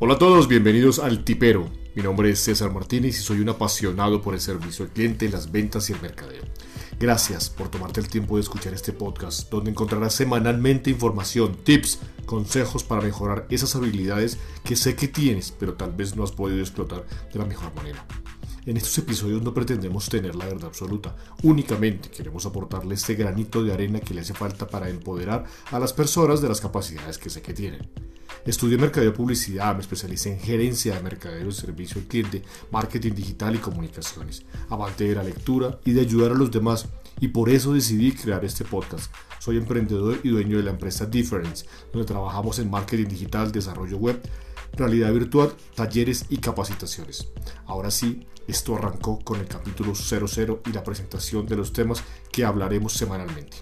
Hola a todos, bienvenidos al Tipero. Mi nombre es César Martínez y soy un apasionado por el servicio al cliente, las ventas y el mercadeo. Gracias por tomarte el tiempo de escuchar este podcast, donde encontrarás semanalmente información, tips, consejos para mejorar esas habilidades que sé que tienes, pero tal vez no has podido explotar de la mejor manera. En estos episodios no pretendemos tener la verdad absoluta, únicamente queremos aportarle este granito de arena que le hace falta para empoderar a las personas de las capacidades que sé que tienen. Estudié mercadeo publicidad, me especialicé en gerencia de mercadeo, servicio al cliente, marketing digital y comunicaciones, amante de la lectura y de ayudar a los demás, y por eso decidí crear este podcast. Soy emprendedor y dueño de la empresa Difference, donde trabajamos en marketing digital, desarrollo web, realidad virtual, talleres y capacitaciones. Ahora sí, esto arrancó con el capítulo 00 y la presentación de los temas que hablaremos semanalmente.